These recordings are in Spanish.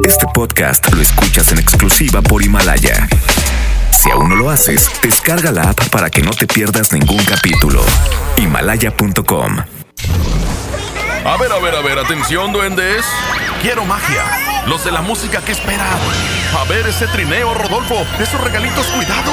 Este podcast lo escuchas en exclusiva por Himalaya. Si aún no lo haces, descarga la app para que no te pierdas ningún capítulo. Himalaya.com. A ver, a ver, a ver, atención, duendes. Quiero magia. Los de la música que esperan. A ver ese trineo, Rodolfo. Esos regalitos, cuidado.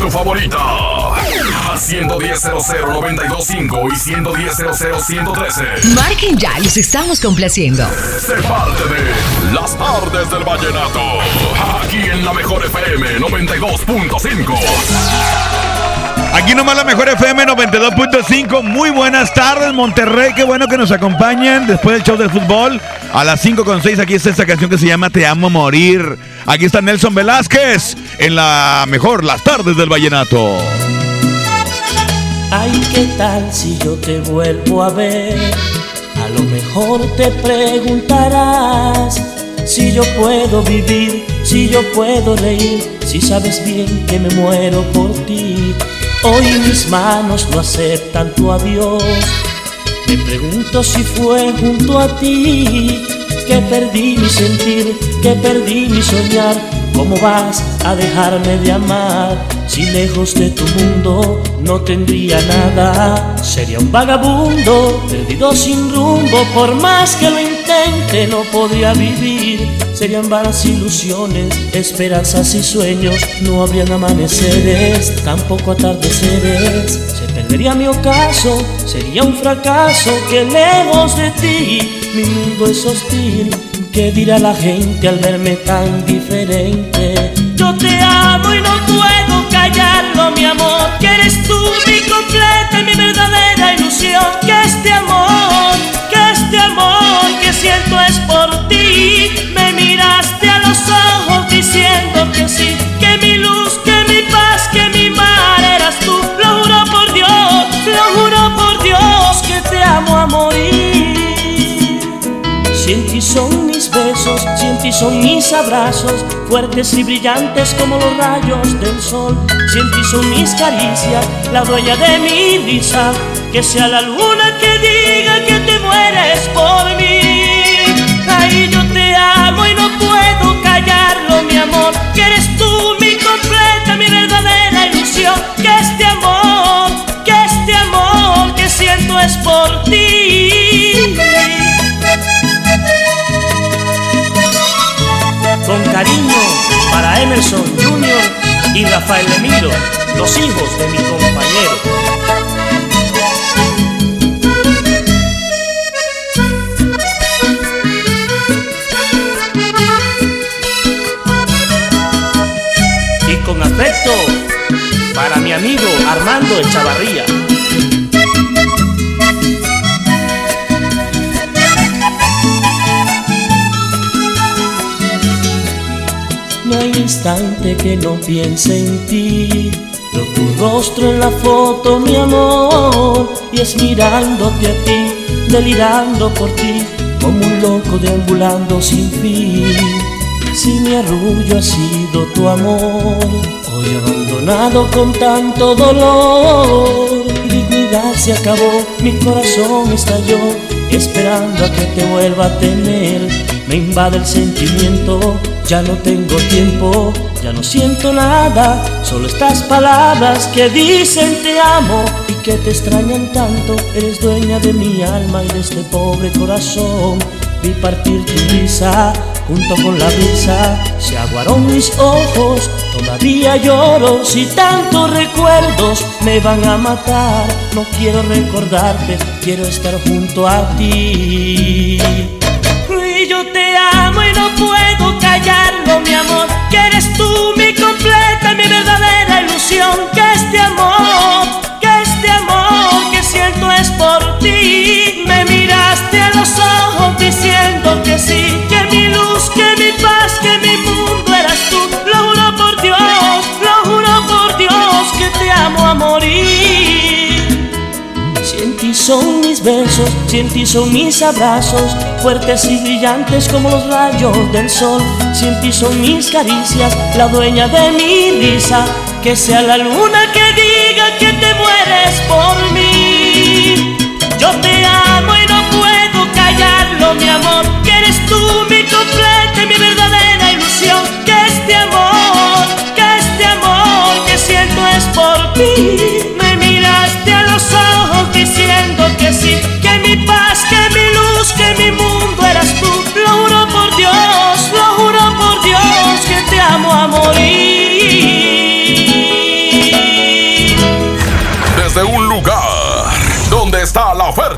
tu favorita. A 110 925 y 110 113. Marquen ya, los estamos complaciendo. Sé parte de Las Tardes del Vallenato. Aquí en la Mejor FM 92.5. Aquí nomás la mejor FM 92.5. Muy buenas tardes, Monterrey. Qué bueno que nos acompañan después del show del fútbol. A las 5.6 aquí está esta canción que se llama Te amo morir. Aquí está Nelson Velázquez en la mejor Las Tardes del Vallenato. Ay, ¿qué tal si yo te vuelvo a ver? A lo mejor te preguntarás si yo puedo vivir, si yo puedo reír, si sabes bien que me muero por ti. Hoy mis manos no aceptan tu adiós. Me pregunto si fue junto a ti que perdí mi sentir, que perdí mi soñar. ¿Cómo vas a dejarme de amar? Si lejos de tu mundo no tendría nada, sería un vagabundo, perdido sin rumbo. Por más que lo intente, no podría vivir. Serían vanas ilusiones, esperanzas y sueños. No habrían amaneceres, tampoco atardeceres. Se perdería mi ocaso, sería un fracaso que lejos de ti mi mundo es hostil. ¿Qué dirá la gente al verme tan diferente? Yo te amo y no puedo callarlo, mi amor. Que eres tú mi completa y mi verdadera ilusión. Que este amor, que este amor que siento es por ti. Me miraste a los ojos diciendo que sí. Si ti son mis besos, si ti son mis abrazos, fuertes y brillantes como los rayos del sol. Si ti son mis caricias, la dueña de mi risa, que sea la luna que diga que te mueres por mí. Ay, yo te amo y no Rafael Emilio, los hijos de mi compañero. Y con afecto para mi amigo Armando Echavarría. Instante que no piense en ti. Veo tu rostro en la foto, mi amor, y es mirándote a ti, delirando por ti, como un loco deambulando sin fin. Si mi arrullo ha sido tu amor, hoy abandonado con tanto dolor, mi dignidad se acabó, mi corazón estalló, esperando a que te vuelva a tener. Me invade el sentimiento, ya no tengo tiempo, ya no siento nada, solo estas palabras que dicen te amo y que te extrañan tanto. Eres dueña de mi alma y de este pobre corazón. Vi partir tu risa junto con la brisa, se aguaron mis ojos, todavía lloro. Si tantos recuerdos me van a matar, no quiero recordarte, quiero estar junto a ti. Y yo mi amor, que eres tú mi completa, mi verdadera ilusión, que este amor, que este amor que siento es por ti. Son mis besos, si en ti son mis abrazos, fuertes y brillantes como los rayos del sol, si en ti son mis caricias, la dueña de mi risa, que sea la luna que diga que te mueres por mí. Yo te amo y no puedo callarlo, mi amor, que eres tú mi completa y mi verdadera ilusión, que este amor, que este amor que siento es por ti.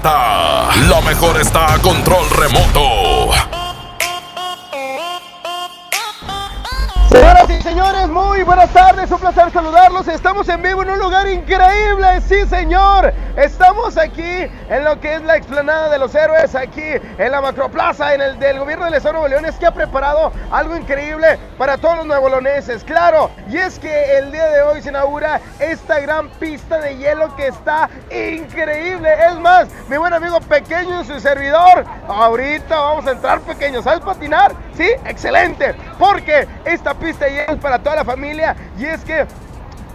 Está la mejor está a control remoto. Señoras y señores, muy buenas tardes, un placer saludarlos. Estamos en vivo en un lugar increíble, sí señor. Estamos aquí en lo que es la explanada de los héroes, aquí en la macroplaza, en el del gobierno del Estado de Nuevo León, es que ha preparado algo increíble para todos los nuevoloneses, claro. Y es que el día de hoy se inaugura esta gran pista de hielo que está increíble. Es más, mi buen amigo pequeño y su servidor, ahorita vamos a entrar pequeño, ¿sabes patinar? Sí, excelente, porque esta pista de hielo es para toda la familia y es que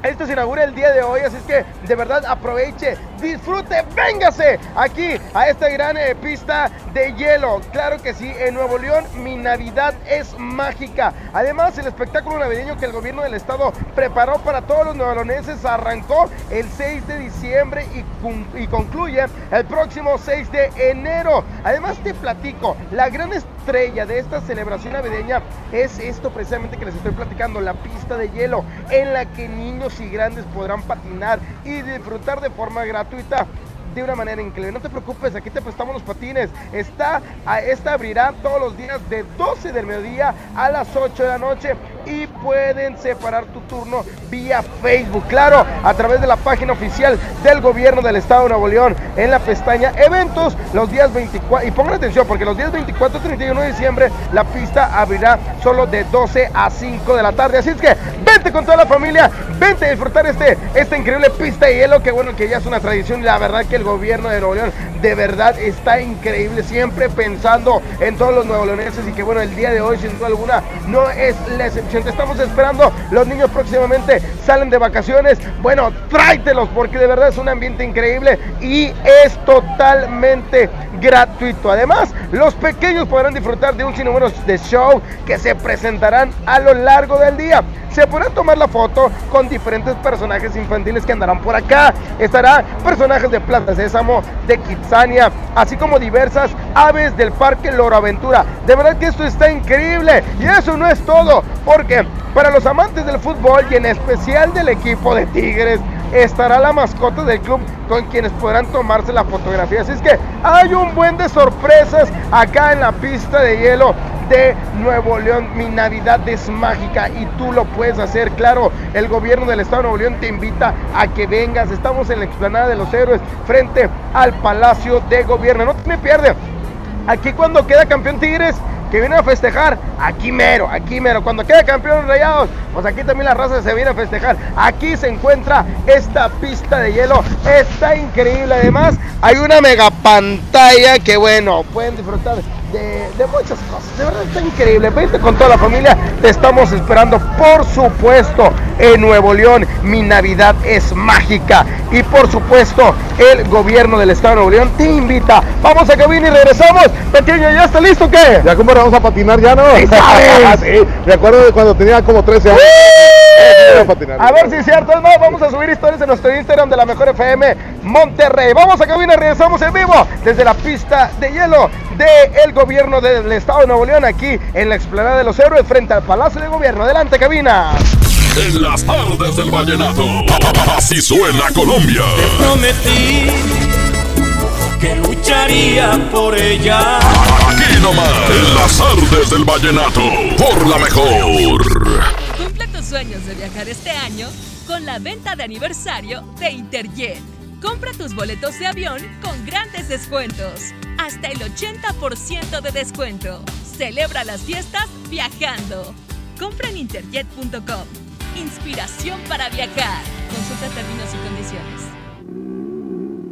esto se inaugura el día de hoy, así es que de verdad aproveche, disfrute, véngase aquí a esta gran eh, pista de hielo. Claro que sí, en Nuevo León mi Navidad es mágica. Además, el espectáculo navideño que el gobierno del estado preparó para todos los nuevoleoneses arrancó el 6 de diciembre y, y concluye el próximo 6 de enero. Además, te platico, la gran estrella de esta celebración navideña es esto precisamente que les estoy platicando, la pista de hielo en la que niños y grandes podrán patinar y disfrutar de forma gratuita gratuitamente. De una manera increíble. No te preocupes, aquí te prestamos los patines. Está, esta abrirá todos los días de 12 del mediodía a las 8 de la noche y pueden separar tu turno vía Facebook, claro, a través de la página oficial del gobierno del estado de Nuevo León en la pestaña eventos los días 24 y pongan atención porque los días 24 y 31 de diciembre la pista abrirá solo de 12 a 5 de la tarde. Así es que vente con toda la familia, vente a disfrutar este esta increíble pista de hielo que bueno que ya es una tradición y la verdad que el gobierno de Nuevo León de verdad está increíble siempre pensando en todos los nuevoleoneses y que bueno el día de hoy sin duda alguna no es la excepción. Te estamos esperando. Los niños próximamente salen de vacaciones. Bueno, tráetelos porque de verdad es un ambiente increíble y es totalmente gratuito. Además, los pequeños podrán disfrutar de un sinnúmero de show que se presentarán a lo largo del día. Se podrán tomar la foto con diferentes personajes infantiles que andarán por acá. Estará personajes de Plaza Sésamo, de Kitsania, así como diversas aves del Parque Loro Aventura. De verdad que esto está increíble. Y eso no es todo, porque para los amantes del fútbol y en especial del equipo de Tigres, estará la mascota del club con quienes podrán tomarse la fotografía. Así es que hay un buen de sorpresas acá en la pista de hielo de Nuevo León. Mi Navidad es mágica y tú lo puedes hacer. Claro, el gobierno del estado de Nuevo León te invita a que vengas. Estamos en la explanada de los héroes frente al Palacio de Gobierno. No te me pierdes. Aquí cuando queda campeón Tigres, que viene a festejar, aquí mero, aquí mero. Cuando queda campeón Rayados, pues aquí también la raza se viene a festejar. Aquí se encuentra esta pista de hielo. Está increíble. Además, hay una mega pantalla que bueno, pueden disfrutar de, de muchas cosas. De verdad está increíble. Vente con toda la familia. Te estamos esperando, por supuesto, en Nuevo León. Mi Navidad es mágica. Y por supuesto, el gobierno del estado de Nuevo León te invita. Vamos a cabina y regresamos. Pequeño, ¿ya está listo o qué? Ya cómo vamos a patinar ya, ¿no? Sí, sabes. sí, me acuerdo de cuando tenía como 13 años. A patinar. A ver si es cierto, es más, vamos a subir historias en nuestro Instagram de la Mejor FM Monterrey. Vamos a cabina, regresamos en vivo desde la pista de hielo del gobierno del estado de Nuevo León, aquí en la explanada de los héroes, frente al Palacio de Gobierno. Adelante, cabina. En las tardes del vallenato. Así suena Colombia. Prometí que lucharía por ella. Aquí nomás. En las tardes del vallenato. Por la mejor. Cumple tus sueños de viajar este año con la venta de aniversario de Interjet. Compra tus boletos de avión con grandes descuentos. Hasta el 80% de descuento. Celebra las fiestas viajando. Compra en interjet.com. Inspiración para viajar. Consulta términos y condiciones.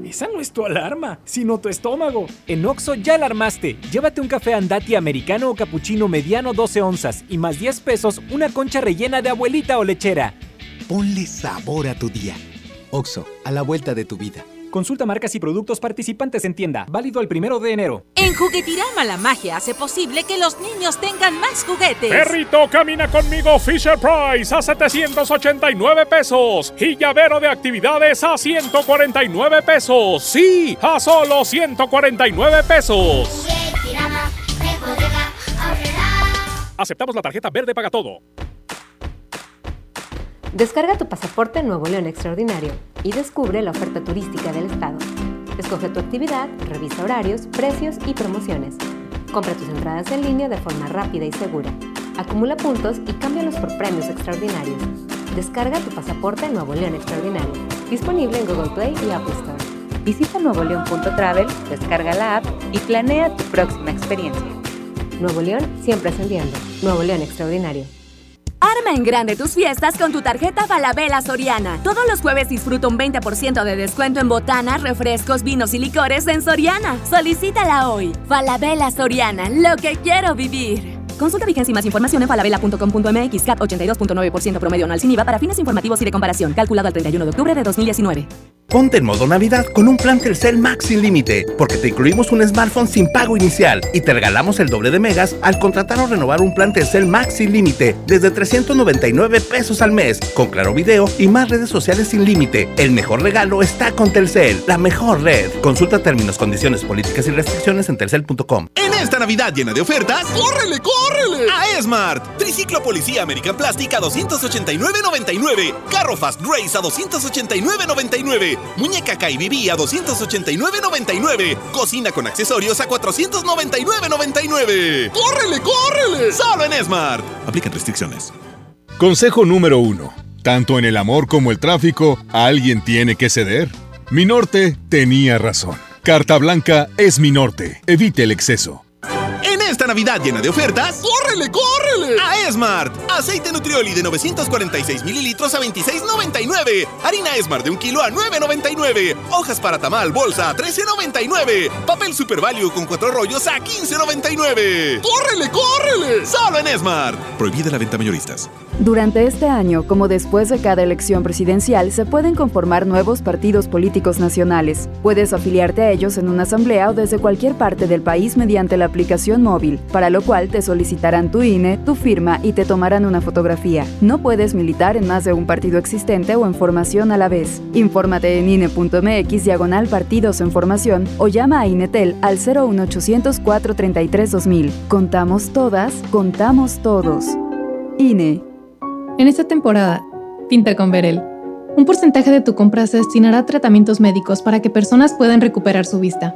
Esa no es tu alarma, sino tu estómago. En Oxo ya la armaste. Llévate un café andati americano o cappuccino mediano 12 onzas y más 10 pesos una concha rellena de abuelita o lechera. Ponle sabor a tu día. Oxo, a la vuelta de tu vida. Consulta marcas y productos participantes en tienda. Válido el primero de enero. En Juguetirama la magia hace posible que los niños tengan más juguetes. Perrito, camina conmigo Fisher Price a 789 pesos. Y llavero de actividades a 149 pesos. Sí, a solo 149 pesos. Aceptamos la tarjeta verde paga todo. Descarga tu pasaporte Nuevo León Extraordinario y descubre la oferta turística del Estado. Escoge tu actividad, revisa horarios, precios y promociones. Compra tus entradas en línea de forma rápida y segura. Acumula puntos y cámbialos por premios extraordinarios. Descarga tu pasaporte Nuevo León Extraordinario. Disponible en Google Play y Apple Store. Visita nuevoleón.travel, descarga la app y planea tu próxima experiencia. Nuevo León siempre ascendiendo. Nuevo León Extraordinario. En grande tus fiestas con tu tarjeta Falabella Soriana. Todos los jueves disfruta un 20% de descuento en botanas, refrescos, vinos y licores en Soriana. Solicítala hoy. Falabella Soriana, lo que quiero vivir. Consulta vigencia y más información en falabella.com.mx CAT 82.9% promedio anual sin IVA para fines informativos y de comparación. Calculado el 31 de octubre de 2019. Ponte en modo Navidad con un plan Telcel Max sin límite, porque te incluimos un smartphone sin pago inicial y te regalamos el doble de megas al contratar o renovar un plan Telcel Max sin límite desde 399 pesos al mes, con claro video y más redes sociales sin límite. El mejor regalo está con Telcel, la mejor red. Consulta términos, condiciones, políticas y restricciones en telcel.com. En esta Navidad llena de ofertas, ¡córrele, córrele! A Esmart. Triciclo Policía American Plastic a 289.99. Carro Fast Race a 289.99. Muñeca KBB a 289.99. Cocina con accesorios a 499.99. ¡Córrele, córrele! Solo en Smart. Aplican restricciones. Consejo número uno. Tanto en el amor como el tráfico, alguien tiene que ceder. Mi norte tenía razón. Carta Blanca es mi norte. Evite el exceso. Esta Navidad llena de ofertas, ¡córrele, córrele! A Esmart. Aceite Nutrioli de 946 mililitros a 26.99. Harina Esmart de un kilo a 9.99. Hojas para tamal bolsa a 13.99. Papel Super Value con cuatro rollos a 15.99. ¡Córrele, córrele! Solo en Esmart. Prohibida la venta mayoristas. Durante este año, como después de cada elección presidencial, se pueden conformar nuevos partidos políticos nacionales. Puedes afiliarte a ellos en una asamblea o desde cualquier parte del país mediante la aplicación móvil, para lo cual te solicitarán tu INE, tu firma y te tomarán una fotografía. No puedes militar en más de un partido existente o en formación a la vez. Infórmate en INE.mx diagonal partidos en formación o llama a INETEL al 01800 433 2000. Contamos todas, contamos todos. INE. En esta temporada, pinta con Verel. Un porcentaje de tu compra se destinará a tratamientos médicos para que personas puedan recuperar su vista.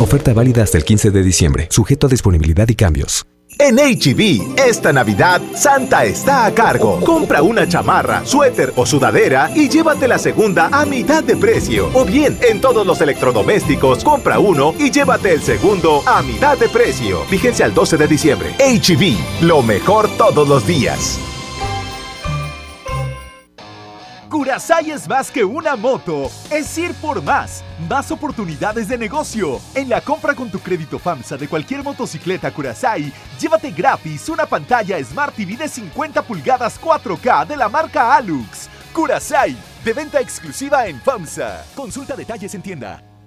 Oferta válida hasta el 15 de diciembre, sujeto a disponibilidad y cambios. En HB, esta Navidad, Santa está a cargo. Compra una chamarra, suéter o sudadera y llévate la segunda a mitad de precio. O bien, en todos los electrodomésticos, compra uno y llévate el segundo a mitad de precio. Vigencia al 12 de diciembre. HB, lo mejor todos los días. Curasai es más que una moto, es ir por más, más oportunidades de negocio. En la compra con tu crédito FAMSA de cualquier motocicleta Curasai, llévate gratis una pantalla Smart TV de 50 pulgadas 4K de la marca Alux. Curasai, de venta exclusiva en FAMSA. Consulta detalles en tienda.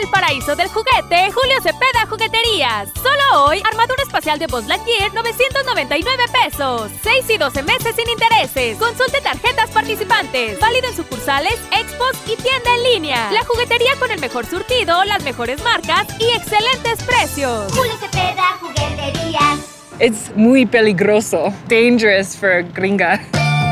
El paraíso del juguete, Julio Cepeda Jugueterías. Solo hoy, armadura espacial de Buzz Lightyear, 999 pesos. 6 y 12 meses sin intereses. Consulte tarjetas participantes. Válido en sucursales, expos y tienda en línea. La juguetería con el mejor surtido, las mejores marcas y excelentes precios. Julio Cepeda Jugueterías. Es muy peligroso. Dangerous for gringa.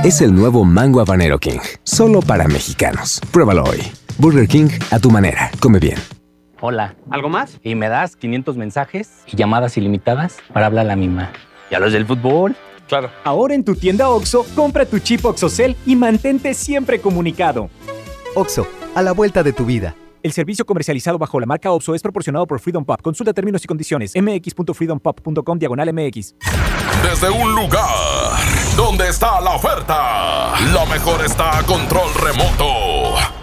Es el nuevo Mango Habanero King, solo para mexicanos. Pruébalo hoy. Burger King a tu manera. Come bien. Hola. ¿Algo más? Y me das 500 mensajes y llamadas ilimitadas para hablar a la misma. ¿Y a los del fútbol? Claro. Ahora en tu tienda OXO, compra tu chip OXOCEL y mantente siempre comunicado. OXO, a la vuelta de tu vida. El servicio comercializado bajo la marca OPSO es proporcionado por Freedom Pop. Consulta términos y condiciones. mx.freedompop.com diagonal mx. Desde un lugar donde está la oferta, lo mejor está a control remoto.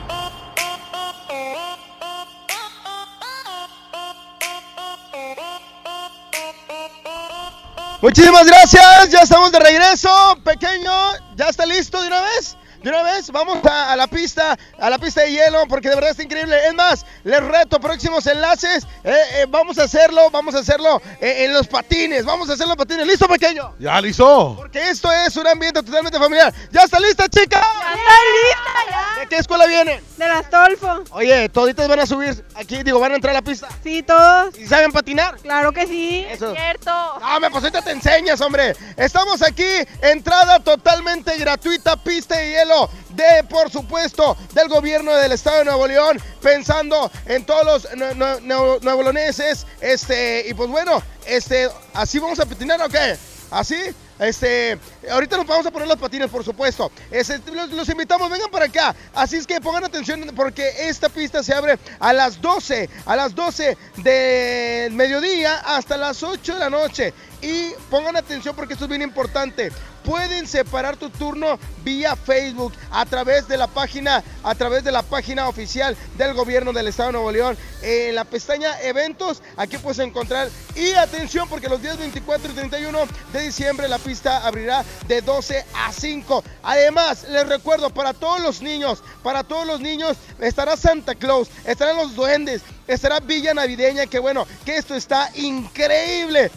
Muchísimas gracias, ya estamos de regreso, pequeño, ya está listo de una vez. De una vez, vamos a, a, la pista, a la pista de hielo, porque de verdad está increíble. Es más, les reto próximos enlaces. Eh, eh, vamos a hacerlo, vamos a hacerlo eh, en los patines. Vamos a hacer los patines. ¿Listo, pequeño? Ya, listo. Porque esto es un ambiente totalmente familiar. ¿Ya está lista, chica? Ya está lista, ya. ¿De qué escuela vienen? De las Tolfo. Oye, toditos van a subir aquí, digo, van a entrar a la pista. Sí, todos. ¿Y saben patinar? Claro que sí. Eso. Es cierto. No, me pues ahorita te enseñas, hombre. Estamos aquí, entrada totalmente gratuita, pista de hielo de, por supuesto, del gobierno del estado de Nuevo León, pensando en todos los leoneses, este, y pues bueno, este, así vamos a patinar, ¿o qué? ¿Así? Este, ahorita nos vamos a poner los patines, por supuesto. Este, los, los, invitamos, vengan para acá. Así es que pongan atención porque esta pista se abre a las 12, a las 12 del mediodía hasta las 8 de la noche. Y pongan atención porque esto es bien importante. Pueden separar tu turno vía Facebook a través de la página, a través de la página oficial del gobierno del estado de Nuevo León. En la pestaña eventos, aquí puedes encontrar. Y atención, porque los días 24 y 31 de diciembre la pista abrirá de 12 a 5. Además, les recuerdo, para todos los niños, para todos los niños, estará Santa Claus, estarán los duendes, estará Villa Navideña, que bueno, que esto está increíble.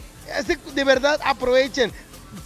De verdad, aprovechen.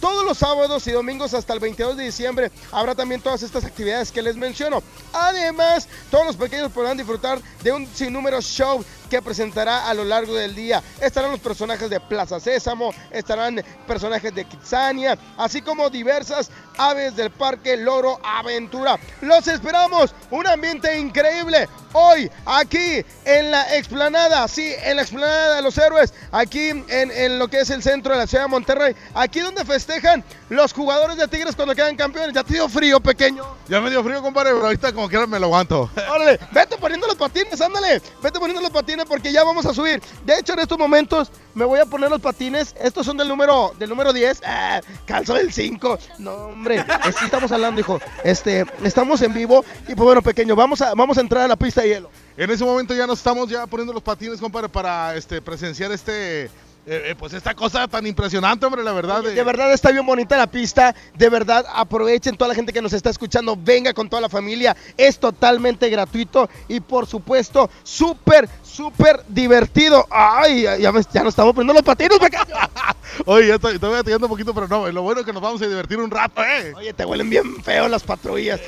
Todos los sábados y domingos hasta el 22 de diciembre habrá también todas estas actividades que les menciono. Además, todos los pequeños podrán disfrutar de un sinnúmero show que presentará a lo largo del día. Estarán los personajes de Plaza Sésamo, estarán personajes de Kitsania, así como diversas aves del Parque Loro Aventura. Los esperamos, un ambiente increíble hoy aquí en la explanada, sí, en la explanada de los héroes, aquí en, en lo que es el centro de la ciudad de Monterrey, aquí donde festejan los jugadores de Tigres cuando quedan campeones. ¿Ya te frío, pequeño? Ya me dio frío, compadre, pero ahorita como quiera me lo aguanto. Órale, vete poniendo los patines, ándale, vete poniendo los patines porque ya vamos a subir. De hecho, en estos momentos me voy a poner los patines. Estos son del número, del número 10. Ah, calzo del 5. No, hombre, así estamos hablando, hijo. Este, estamos en vivo. Y pues bueno, pequeño, vamos a, vamos a entrar a la pista de hielo. En ese momento ya nos estamos ya poniendo los patines, compadre, para este, presenciar este eh, eh, pues esta cosa tan impresionante, hombre, la verdad. De... de verdad está bien bonita la pista. De verdad, aprovechen toda la gente que nos está escuchando. Venga con toda la familia. Es totalmente gratuito y, por supuesto, súper, súper divertido. Ay, ya, me, ya nos estamos poniendo los patines, Oye, ya estoy, estoy batallando un poquito, pero no, lo bueno es que nos vamos a divertir un rato, ¿eh? Oye, te huelen bien feo las patrullas.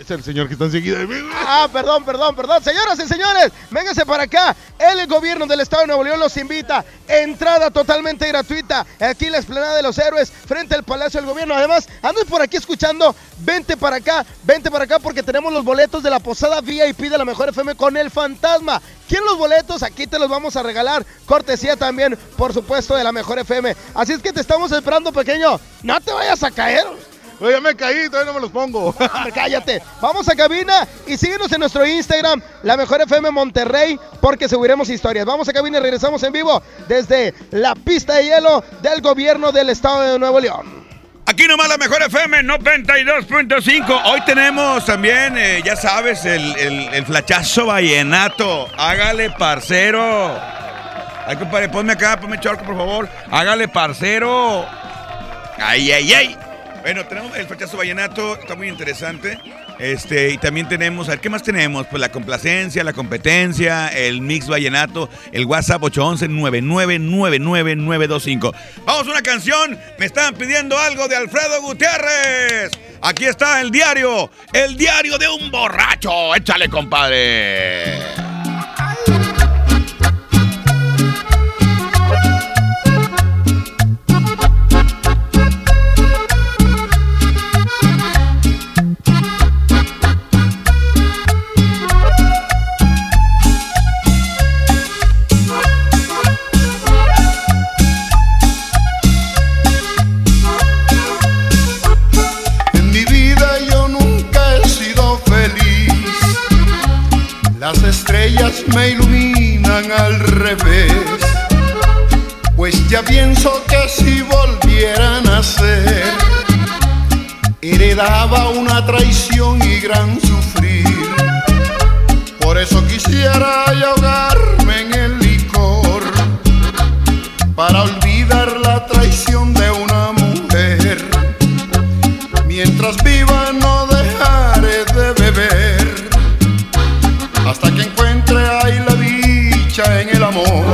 Es el señor que está enseguida de mí. Ah, perdón, perdón, perdón. Señoras y señores, vénganse para acá. El gobierno del estado de Nuevo León los invita. Entrada totalmente gratuita. Aquí en la explanada de los héroes, frente al Palacio del Gobierno. Además, andas por aquí escuchando. Vente para acá, vente para acá porque tenemos los boletos de la posada VIP de la Mejor FM con el fantasma. ¿Quién los boletos? Aquí te los vamos a regalar. Cortesía también, por supuesto, de la Mejor FM. Así es que te estamos esperando, pequeño. No te vayas a caer. Oye, ya me caí, todavía no me los pongo. Cállate. Vamos a cabina y síguenos en nuestro Instagram, la mejor FM Monterrey, porque subiremos historias. Vamos a cabina y regresamos en vivo desde la pista de hielo del gobierno del estado de Nuevo León. Aquí nomás la mejor FM 92.5. Hoy tenemos también, eh, ya sabes, el, el, el flachazo vallenato. Hágale, parcero. Ay, compadre, ponme acá, ponme chorco, por favor. Hágale, parcero. Ay, ay, ay. Bueno, tenemos el flachazo vallenato, está muy interesante. Este, y también tenemos, a ver, ¿qué más tenemos? Pues la complacencia, la competencia, el mix vallenato, el WhatsApp 811-999925. Vamos a una canción, me estaban pidiendo algo de Alfredo Gutiérrez. Aquí está el diario, el diario de un borracho. Échale, compadre. Estrellas me iluminan al revés. Pues ya pienso que si volvieran a ser, heredaba una traición y gran sufrir. Por eso quisiera ahogarme en el licor, para olvidar la traición de una mujer. Mientras viva no dejaré amor.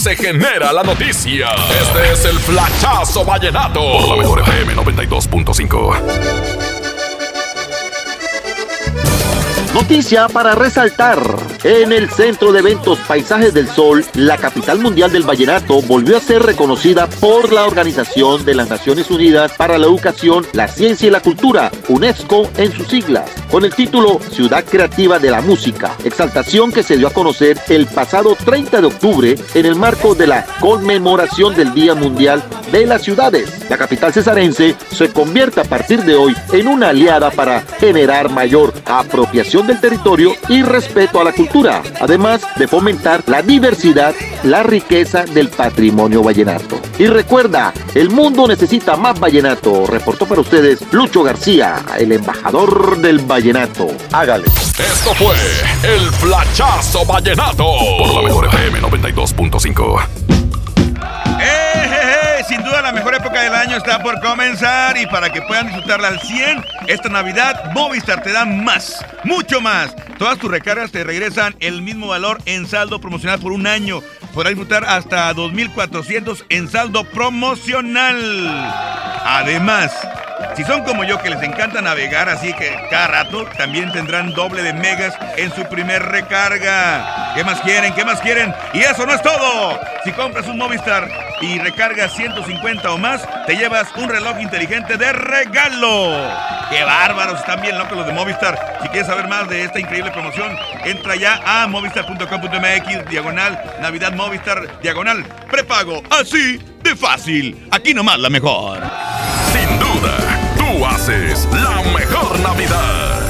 Se genera la noticia. Este es el Flachazo Vallenato. Por la mejor FM 92.5. Noticia para resaltar. En el Centro de Eventos Paisajes del Sol, la capital mundial del vallenato volvió a ser reconocida por la Organización de las Naciones Unidas para la Educación, la Ciencia y la Cultura, UNESCO en sus siglas, con el título Ciudad Creativa de la Música, exaltación que se dio a conocer el pasado 30 de octubre en el marco de la conmemoración del Día Mundial de las Ciudades. La capital cesarense se convierte a partir de hoy en una aliada para generar mayor apropiación del territorio y respeto a la cultura, además de fomentar la diversidad, la riqueza del patrimonio vallenato. Y recuerda, el mundo necesita más vallenato, reportó para ustedes Lucho García, el embajador del vallenato. Hágale. Esto fue el Flachazo Vallenato. Por la mejor FM 92.5. ¡Eh! Sin duda la mejor época del año está por comenzar y para que puedan disfrutarla al 100, esta Navidad Movistar te da más, mucho más. Todas tus recargas te regresan el mismo valor en saldo promocional por un año. Podrás disfrutar hasta 2.400 en saldo promocional. Además, si son como yo que les encanta navegar, así que cada rato también tendrán doble de megas en su primer recarga. ¿Qué más quieren? ¿Qué más quieren? Y eso no es todo. Si compras un Movistar y recargas 150 o más, te llevas un reloj inteligente de regalo. ¡Qué bárbaros! Están bien locos los de Movistar. Si quieres saber más de esta increíble promoción, entra ya a movistar.com.mx, diagonal, Navidad Movistar, diagonal, prepago. Así de fácil. Aquí nomás la mejor. Sin duda, haces la mejor Navidad.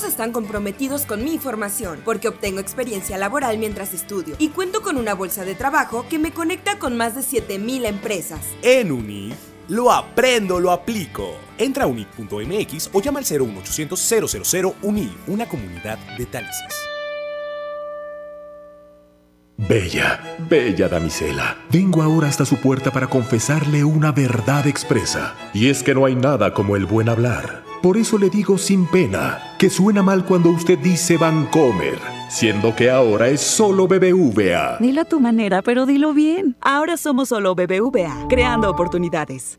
todos están comprometidos con mi formación, porque obtengo experiencia laboral mientras estudio y cuento con una bolsa de trabajo que me conecta con más de 7000 empresas. En UNID, lo aprendo, lo aplico. Entra a unid.mx o llama al 01800 000 UNID, una comunidad de talentos. Bella, bella damisela, vengo ahora hasta su puerta para confesarle una verdad expresa, y es que no hay nada como el buen hablar. Por eso le digo sin pena que suena mal cuando usted dice Vancomer, siendo que ahora es solo BBVA. Dilo a tu manera, pero dilo bien. Ahora somos solo BBVA, creando oportunidades.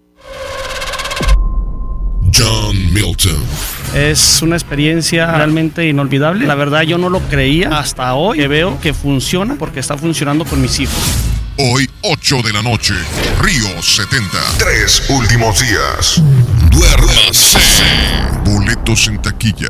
John Milton. Es una experiencia realmente inolvidable. La verdad yo no lo creía hasta hoy que veo que funciona porque está funcionando con mis hijos. Hoy, 8 de la noche, Río 70. Tres últimos días. Duérmase. Boletos en taquilla.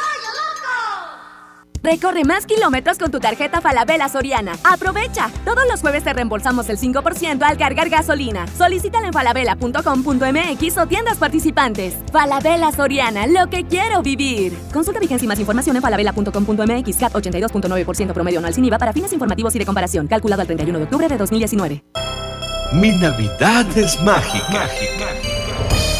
Recorre más kilómetros con tu tarjeta Falabella Soriana. Aprovecha. Todos los jueves te reembolsamos el 5% al cargar gasolina. Solicítala en falabella.com.mx o tiendas participantes. Falabella Soriana, lo que quiero vivir. Consulta vigencia y más información en falabella.com.mx. CAT 82.9% promedio anual sin IVA para fines informativos y de comparación. Calculado al 31 de octubre de 2019. Mi Navidad es mágica.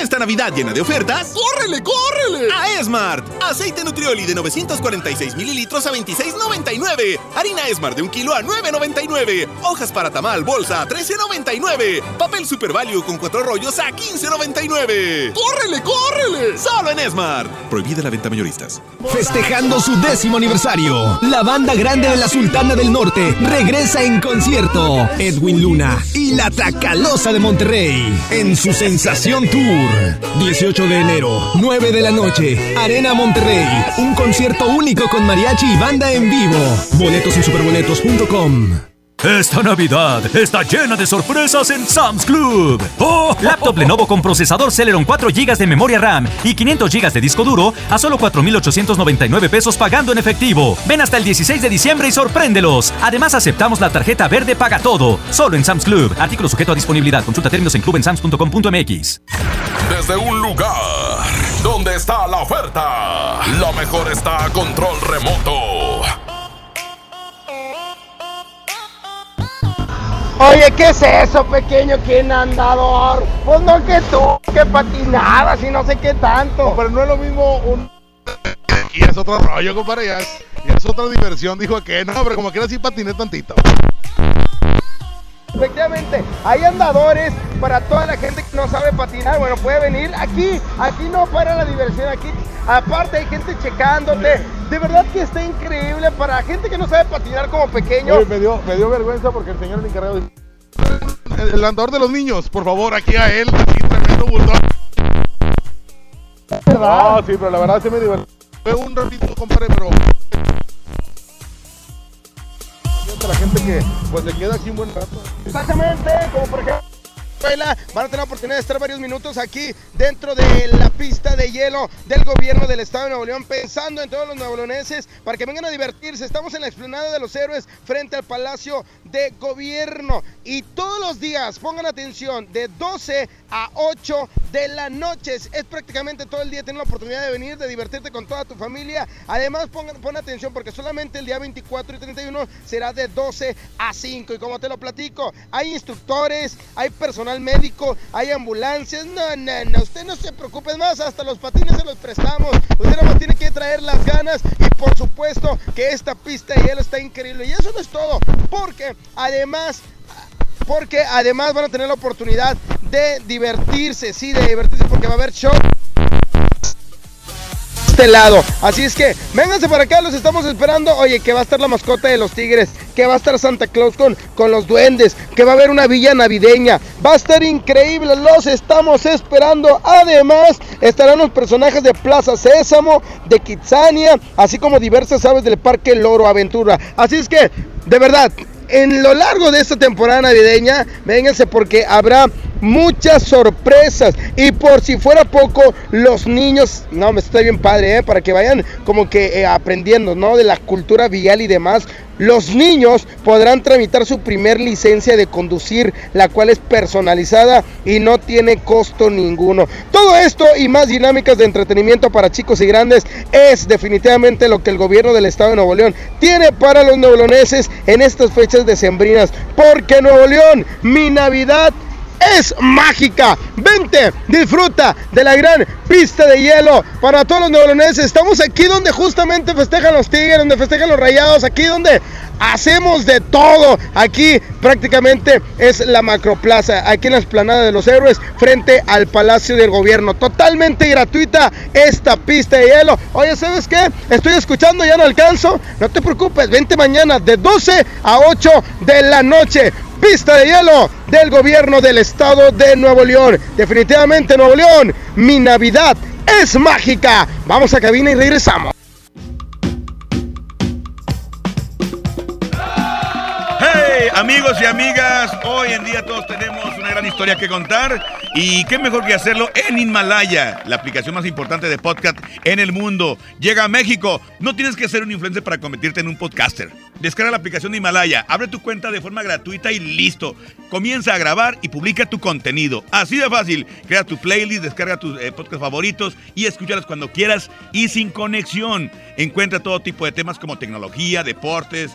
Esta Navidad llena de ofertas, ¡córrele, córrele! A Esmart. Aceite Nutrioli de 946 mililitros a 26.99. Harina Esmart de un kilo a 9.99. Hojas para tamal bolsa a 13.99. Papel Super Value con cuatro rollos a 15.99. ¡Córrele, córrele! Solo en Esmart. Prohibida la venta mayoristas. Festejando su décimo aniversario, la banda grande de la Sultana del Norte regresa en concierto. Edwin Luna y la Tracalosa de Monterrey en su Sensación Tour. 18 de enero, 9 de la noche, Arena Monterrey. Un concierto único con mariachi y banda en vivo. Boletos en superboletos.com. Esta Navidad está llena de sorpresas en Sam's Club. ¡Oh! Laptop Lenovo con procesador Celeron 4 GB de memoria RAM y 500 GB de disco duro a solo 4,899 pesos pagando en efectivo. Ven hasta el 16 de diciembre y sorpréndelos. Además, aceptamos la tarjeta verde Paga Todo. Solo en Sam's Club. Artículo sujeto a disponibilidad. Consulta términos en clubensams.com.mx. Desde un lugar donde está la oferta, lo mejor está a control remoto. Oye, ¿qué es eso, pequeño? ¿Quién andador? Pues no que tú, que patinadas y no sé qué tanto. pero no es lo mismo un. Aquí es otro rollo, compadre. Ya es, ya es otra diversión, dijo que no, pero como quiera sí patiné tantito. Efectivamente, hay andadores para toda la gente que no sabe patinar. Bueno, puede venir aquí. Aquí no para la diversión. Aquí, aparte, hay gente checándote. De verdad que está increíble para gente que no sabe patinar como pequeño. Oye, me dio, me dio vergüenza porque el señor el encargado dijo, el, el andador de los niños, por favor, aquí a él, así tremendo bulldog. No, sí, pero la verdad se me divertí. Fue un ratito, compadre, pero la gente que pues se queda aquí un buen rato. Exactamente, como por ejemplo. Escuela, Van a tener la oportunidad de estar varios minutos aquí dentro de la pista de hielo del gobierno del estado de Nuevo León, pensando en todos los nuevoleoneses para que vengan a divertirse. Estamos en la explanada de los héroes frente al Palacio de Gobierno. Y todos los días, pongan atención, de 12 a 8 de la noche. Es prácticamente todo el día tener la oportunidad de venir, de divertirte con toda tu familia. Además, pongan, pon atención porque solamente el día 24 y 31 será de 12 a 5. Y como te lo platico, hay instructores, hay personal personal médico, hay ambulancias. No, no, no, usted no se preocupe más, hasta los patines se los prestamos. Usted nada más tiene que traer las ganas y por supuesto que esta pista de hielo está increíble. Y eso no es todo, porque además porque además van a tener la oportunidad de divertirse, sí, de divertirse porque va a haber show este lado. Así es que vénganse para acá, los estamos esperando. Oye, que va a estar la mascota de los Tigres, que va a estar Santa Claus con, con los duendes, que va a haber una villa navideña. Va a estar increíble, los estamos esperando. Además, estarán los personajes de Plaza Sésamo, de Kitsania, así como diversas aves del Parque Loro Aventura. Así es que, de verdad, en lo largo de esta temporada navideña, vénganse porque habrá muchas sorpresas. Y por si fuera poco, los niños, no, me está bien padre, ¿eh? para que vayan como que eh, aprendiendo, ¿no? De la cultura vial y demás. Los niños podrán tramitar su primer licencia de conducir, la cual es personalizada y no tiene costo ninguno. Todo esto y más dinámicas de entretenimiento para chicos y grandes es definitivamente lo que el gobierno del estado de Nuevo León tiene para los neoloneses en estas fechas decembrinas. Porque Nuevo León, mi Navidad es mágica. Vente, disfruta de la gran pista de hielo para todos los neoloneses. Estamos aquí donde justamente festejan los Tigres, donde festejan los Rayados, aquí donde hacemos de todo. Aquí prácticamente es la macroplaza, aquí en la esplanada de los héroes, frente al Palacio del Gobierno. Totalmente gratuita esta pista de hielo. Oye, ¿sabes qué? Estoy escuchando, ya no alcanzo. No te preocupes, vente mañana de 12 a 8 de la noche pista de hielo del gobierno del estado de Nuevo León. Definitivamente Nuevo León, mi Navidad es mágica. Vamos a cabina y regresamos. Amigos y amigas, hoy en día todos tenemos una gran historia que contar y qué mejor que hacerlo en Himalaya, la aplicación más importante de podcast en el mundo. Llega a México, no tienes que ser un influencer para convertirte en un podcaster. Descarga la aplicación de Himalaya, abre tu cuenta de forma gratuita y listo. Comienza a grabar y publica tu contenido. Así de fácil. Crea tu playlist, descarga tus eh, podcasts favoritos y escúchalos cuando quieras y sin conexión. Encuentra todo tipo de temas como tecnología, deportes,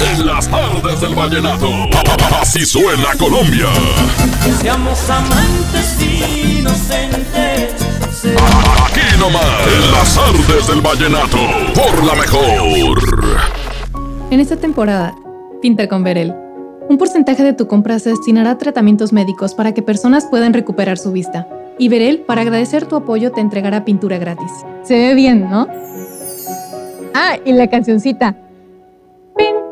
En las tardes del vallenato. Así suena Colombia. Seamos amantes inocentes. Aquí nomás. En las tardes del vallenato. Por la mejor. En esta temporada, pinta con Verel. Un porcentaje de tu compra se destinará a tratamientos médicos para que personas puedan recuperar su vista. Y Verel, para agradecer tu apoyo, te entregará pintura gratis. Se ve bien, ¿no? Ah, y la cancioncita.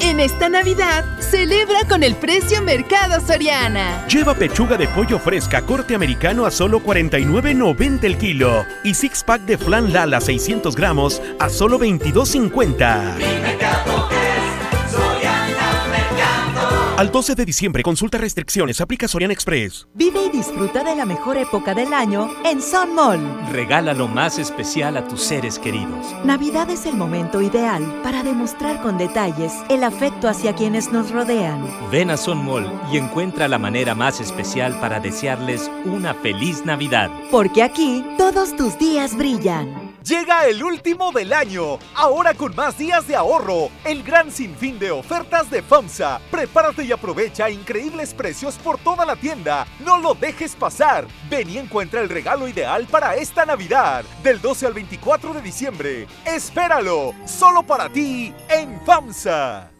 En esta Navidad, celebra con el precio Mercado Soriana. Lleva pechuga de pollo fresca corte americano a solo 49.90 el kilo y six pack de flan Lala 600 gramos a solo 22.50. Al 12 de diciembre, consulta restricciones, aplica Sorian Express. Vive y disfruta de la mejor época del año en Sun Mall. Regala lo más especial a tus seres queridos. Navidad es el momento ideal para demostrar con detalles el afecto hacia quienes nos rodean. Ven a Sun Mall y encuentra la manera más especial para desearles una feliz Navidad. Porque aquí todos tus días brillan. Llega el último del año, ahora con más días de ahorro. El gran sinfín de ofertas de FAMSA. Prepárate y aprovecha increíbles precios por toda la tienda. No lo dejes pasar. Ven y encuentra el regalo ideal para esta Navidad, del 12 al 24 de diciembre. Espéralo, solo para ti en FAMSA.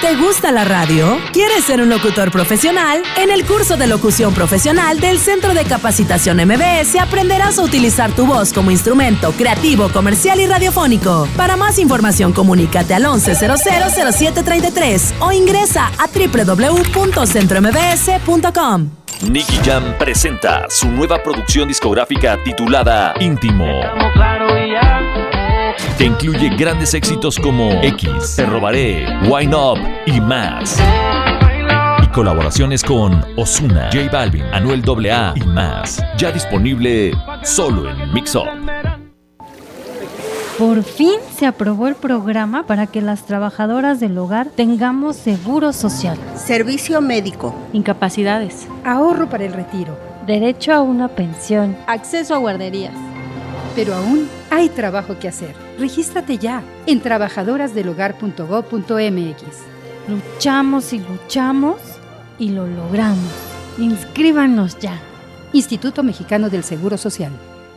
¿Te gusta la radio? ¿Quieres ser un locutor profesional? En el curso de locución profesional del Centro de Capacitación MBS aprenderás a utilizar tu voz como instrumento creativo, comercial y radiofónico. Para más información, comunícate al 11000733 o ingresa a www.centrombs.com. Nicky Jam presenta su nueva producción discográfica titulada Íntimo. Que incluye grandes éxitos como X, Te Robaré, Wine Up y más. Y colaboraciones con Osuna, J Balvin, Anuel AA y más. Ya disponible solo en Mix Up. Por fin se aprobó el programa para que las trabajadoras del hogar tengamos seguro social, servicio médico, incapacidades, ahorro para el retiro, derecho a una pensión, acceso a guarderías. Pero aún hay trabajo que hacer. Regístrate ya en trabajadorasdelhogar.gov.mx. Luchamos y luchamos y lo logramos. Inscríbanos ya. Instituto Mexicano del Seguro Social.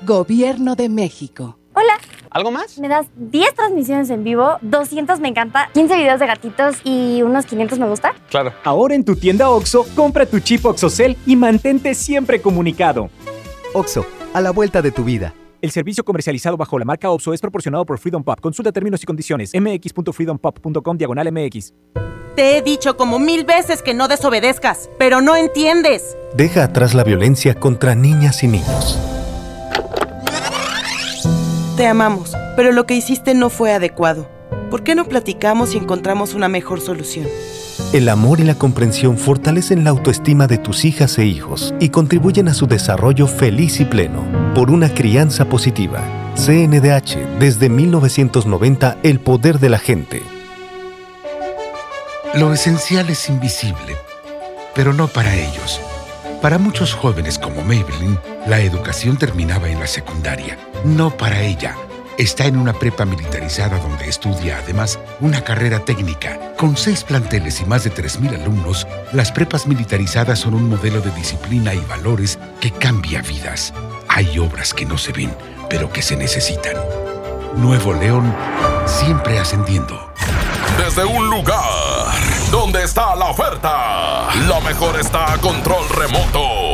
Gobierno de México. Hola. ¿Algo más? Me das 10 transmisiones en vivo, 200 me encanta, 15 videos de gatitos y unos 500 me gusta. Claro. Ahora en tu tienda OXO, compra tu chip OXOCEL y mantente siempre comunicado. OXO, a la vuelta de tu vida. El servicio comercializado bajo la marca OPSO es proporcionado por Freedom Pop. Consulta términos y condiciones. mx.freedompop.com diagonal mx. Te he dicho como mil veces que no desobedezcas, pero no entiendes. Deja atrás la violencia contra niñas y niños. Te amamos, pero lo que hiciste no fue adecuado. ¿Por qué no platicamos y encontramos una mejor solución? El amor y la comprensión fortalecen la autoestima de tus hijas e hijos y contribuyen a su desarrollo feliz y pleno. Por una crianza positiva. CNDH, desde 1990, el poder de la gente. Lo esencial es invisible, pero no para ellos. Para muchos jóvenes como Maybelline, la educación terminaba en la secundaria. No para ella. Está en una prepa militarizada donde estudia además una carrera técnica. Con seis planteles y más de 3.000 alumnos, las prepas militarizadas son un modelo de disciplina y valores que cambia vidas. Hay obras que no se ven, pero que se necesitan. Nuevo León, siempre ascendiendo. Desde un lugar donde está la oferta, lo mejor está a control remoto.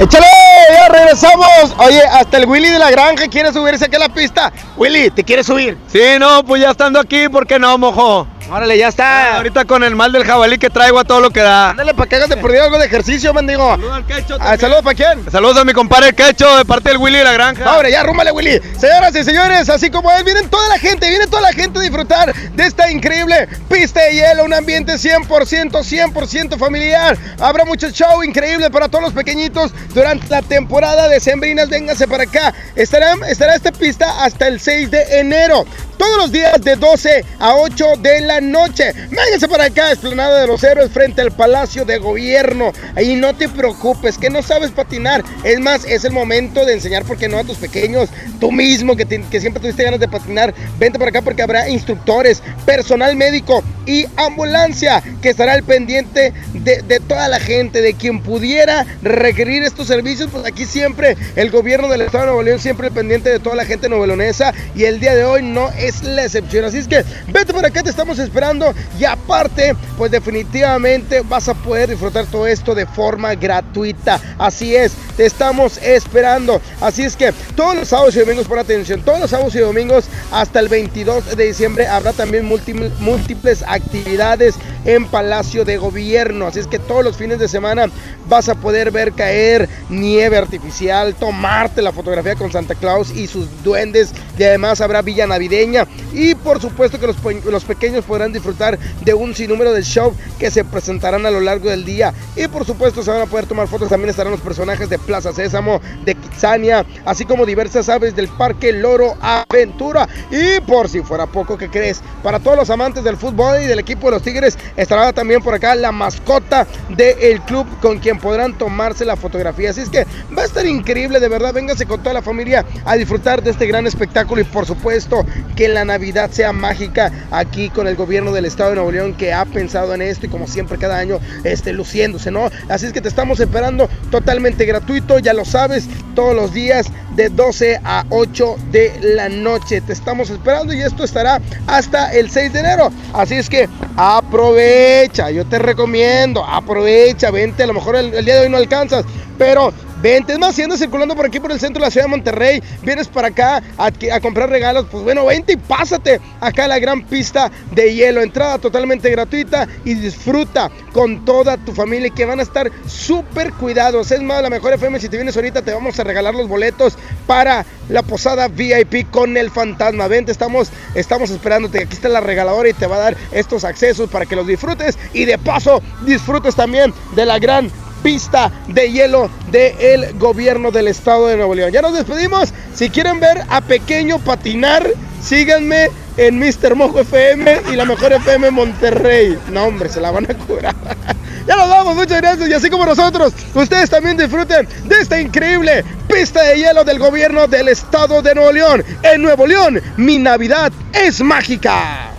¡Échale! ¡Ya regresamos! Oye, hasta el Willy de la granja quiere subirse aquí a la pista. Willy, ¿te quieres subir? Sí, no, pues ya estando aquí, ¿por qué no, mojo? Órale, ya está. Ah, ahorita con el mal del jabalí que traigo a todo lo que da. Ándale, para que hagas de perdido algo de ejercicio, mendigo. Saludos al quecho. Ah, ¿Saludos para quién? Saludos a mi compadre el quecho de parte del Willy de la granja. Hombre, ya rúmale, Willy. Señoras y señores, así como es, vienen toda la gente, viene toda la gente a disfrutar de esta increíble pista de hielo, un ambiente 100%, 100% familiar. Habrá mucho show increíble para todos los pequeñitos durante la temporada de Sembrinas. Véngase para acá. Estará, estará esta pista hasta el 6 de enero. Todos los días de 12 a 8 de la noche. Véngase para acá, Esplanada de los Héroes, frente al Palacio de Gobierno. Ahí no te preocupes, que no sabes patinar. Es más, es el momento de enseñar, porque no a tus pequeños, tú mismo que, que siempre tuviste ganas de patinar. Vente para acá porque habrá instructores, personal médico y ambulancia que estará al pendiente de, de toda la gente, de quien pudiera requerir estos servicios. Pues aquí siempre el gobierno del Estado de Nuevo León, siempre pendiente de toda la gente novelonesa. Y el día de hoy no es la excepción. Así es que vete para acá, te estamos esperando. Y aparte, pues definitivamente vas a poder disfrutar todo esto de forma gratuita. Así es, te estamos esperando. Así es que todos los sábados y domingos, por atención, todos los sábados y domingos hasta el 22 de diciembre habrá también múltiples, múltiples actividades en Palacio de Gobierno. Así es que todos los fines de semana vas a poder ver caer nieve artificial, tomarte la fotografía con Santa Claus y sus duendes. Y además habrá villa navideña. Y por supuesto que los, los pequeños podrán disfrutar de un sinnúmero de show que se presentarán a lo largo del día. Y por supuesto se van a poder tomar fotos. También estarán los personajes de Plaza Sésamo, de Kitsania, así como diversas aves del Parque Loro Aventura. Y por si fuera poco, que crees? Para todos los amantes del fútbol y del equipo de los Tigres, estará también por acá la mascota del club con quien podrán tomarse la fotografía. Así es que va a estar increíble, de verdad. Véngase con toda la familia a disfrutar de este gran espectáculo y por supuesto que la Navidad sea mágica aquí con el gobierno del estado de Nuevo León que ha pensado en esto y como siempre cada año esté luciéndose, ¿no? Así es que te estamos esperando totalmente gratuito, ya lo sabes, todos los días de 12 a 8 de la noche. Te estamos esperando y esto estará hasta el 6 de enero. Así es que aprovecha, yo te recomiendo, aprovecha, vente, a lo mejor el día de hoy no alcanzas, pero Vente, es más, si andas circulando por aquí por el centro de la ciudad de Monterrey, vienes para acá a, comprar regalos, pues bueno, vente y pásate acá a la gran pista de hielo. Entrada totalmente gratuita y disfruta con toda tu familia que van a estar súper cuidados. Es más, la mejor FM, si te vienes ahorita, te vamos a regalar los boletos para la posada VIP con el fantasma. Vente, estamos, estamos esperándote. Aquí está la regaladora y te va a dar estos accesos para que los disfrutes y de paso disfrutes también de la gran pista de hielo del gobierno del estado de Nuevo León. Ya nos despedimos. Si quieren ver a Pequeño patinar, síganme en Mr. Mojo FM y la mejor FM Monterrey. No, hombre, se la van a curar. ya nos vamos, muchas gracias. Y así como nosotros, ustedes también disfruten de esta increíble pista de hielo del gobierno del estado de Nuevo León. En Nuevo León, mi Navidad es mágica.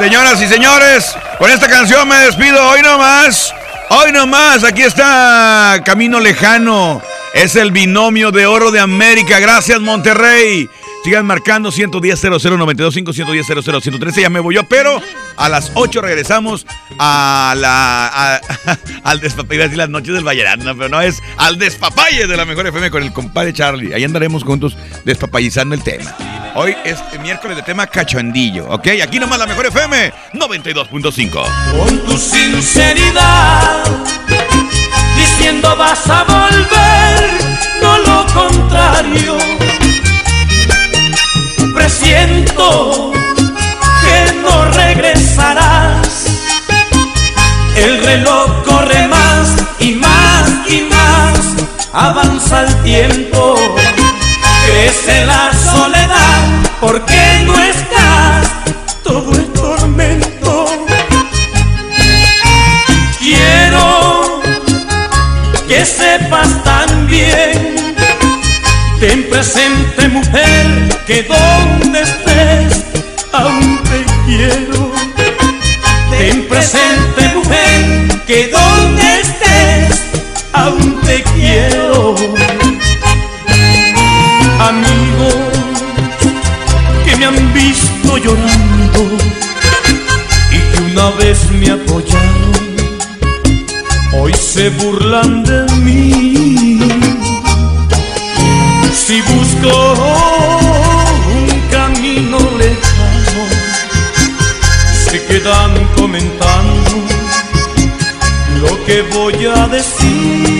Señoras y señores, con esta canción me despido hoy nomás. Hoy nomás, aquí está Camino Lejano. Es el binomio de oro de América. Gracias, Monterrey. Sigan marcando 110 00925 110 113 Ya me voy yo, pero a las 8 regresamos a la, al despapalle. decir las noches del Vallarano, pero no es al despapalle de la mejor FM con el compadre Charlie. Ahí andaremos juntos despapallizando el tema. Hoy es miércoles de tema cachondillo, ¿ok? Aquí nomás la mejor FM 92.5. Con tu sinceridad, diciendo vas a volver, no lo contrario presiento que no regresarás. El reloj corre más y más y más, avanza el tiempo, crece la soledad, porque no estás todo el tormento. Quiero que sepas también Ten presente mujer que vez me apoyaron, hoy se burlan de mí si busco un camino lejano, se quedan comentando lo que voy a decir.